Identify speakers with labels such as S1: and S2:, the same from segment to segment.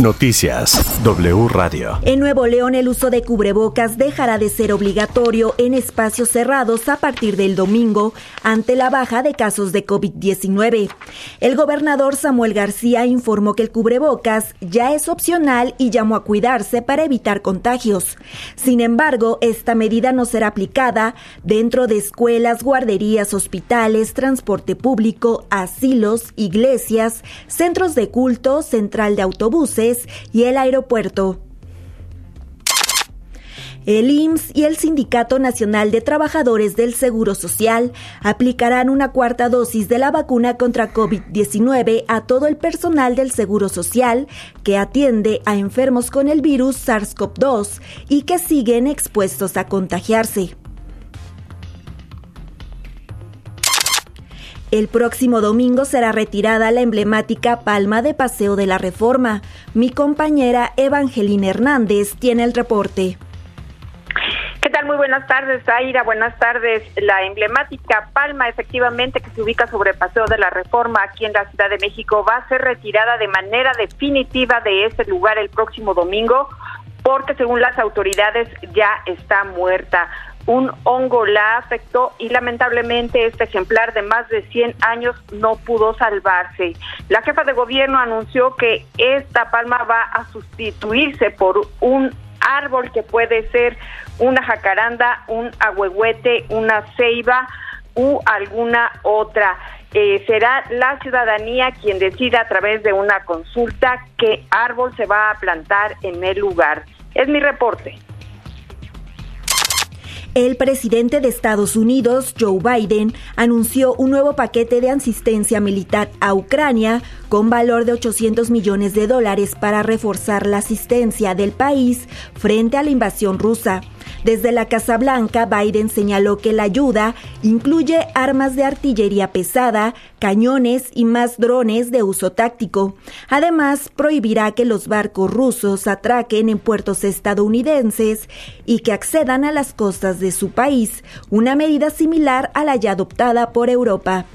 S1: Noticias W Radio.
S2: En Nuevo León el uso de cubrebocas dejará de ser obligatorio en espacios cerrados a partir del domingo ante la baja de casos de COVID-19. El gobernador Samuel García informó que el cubrebocas ya es opcional y llamó a cuidarse para evitar contagios. Sin embargo, esta medida no será aplicada dentro de escuelas, guarderías, hospitales, transporte público, asilos, iglesias, centros de culto, central de autobuses, y el aeropuerto. El IMSS y el Sindicato Nacional de Trabajadores del Seguro Social aplicarán una cuarta dosis de la vacuna contra COVID-19 a todo el personal del Seguro Social que atiende a enfermos con el virus SARS-CoV-2 y que siguen expuestos a contagiarse. El próximo domingo será retirada la emblemática palma de paseo de la Reforma. Mi compañera Evangelina Hernández tiene el reporte.
S3: ¿Qué tal? Muy buenas tardes, Aira. Buenas tardes. La emblemática palma, efectivamente, que se ubica sobre Paseo de la Reforma aquí en la Ciudad de México, va a ser retirada de manera definitiva de ese lugar el próximo domingo, porque según las autoridades ya está muerta un hongo la afectó y lamentablemente este ejemplar de más de 100 años no pudo salvarse. La jefa de gobierno anunció que esta palma va a sustituirse por un árbol que puede ser una jacaranda, un ahuehuete, una ceiba u alguna otra. Eh, será la ciudadanía quien decida a través de una consulta qué árbol se va a plantar en el lugar. Es mi reporte.
S2: El presidente de Estados Unidos, Joe Biden, anunció un nuevo paquete de asistencia militar a Ucrania con valor de 800 millones de dólares para reforzar la asistencia del país frente a la invasión rusa. Desde la Casa Blanca, Biden señaló que la ayuda incluye armas de artillería pesada, cañones y más drones de uso táctico. Además, prohibirá que los barcos rusos atraquen en puertos estadounidenses y que accedan a las costas de su país, una medida similar a la ya adoptada por Europa.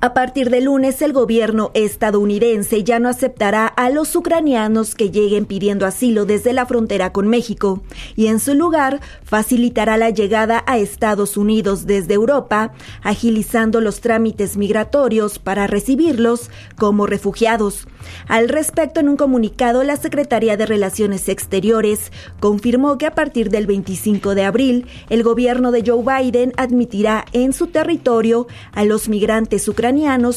S2: A partir de lunes, el gobierno estadounidense ya no aceptará a los ucranianos que lleguen pidiendo asilo desde la frontera con México y en su lugar facilitará la llegada a Estados Unidos desde Europa, agilizando los trámites migratorios para recibirlos como refugiados. Al respecto, en un comunicado, la Secretaría de Relaciones Exteriores confirmó que a partir del 25 de abril, el gobierno de Joe Biden admitirá en su territorio a los migrantes ucranianos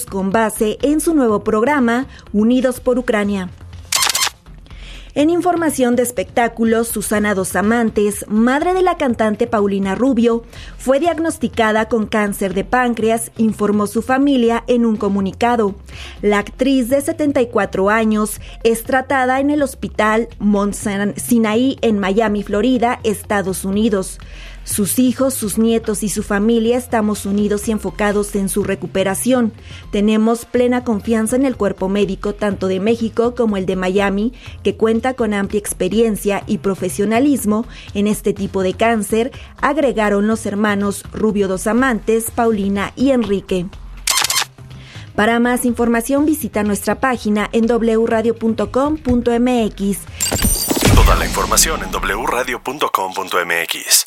S2: con base en su nuevo programa Unidos por Ucrania. En información de espectáculos, Susana Dos Amantes, madre de la cantante Paulina Rubio, fue diagnosticada con cáncer de páncreas, informó su familia en un comunicado. La actriz de 74 años es tratada en el hospital Mount Sinai en Miami, Florida, Estados Unidos. Sus hijos, sus nietos y su familia estamos unidos y enfocados en su recuperación. Tenemos plena confianza en el cuerpo médico tanto de México como el de Miami, que cuenta con amplia experiencia y profesionalismo en este tipo de cáncer, agregaron los hermanos Rubio Dos Amantes, Paulina y Enrique. Para más información visita nuestra página en wradio.com.mx.
S1: Toda la información en wradio.com.mx.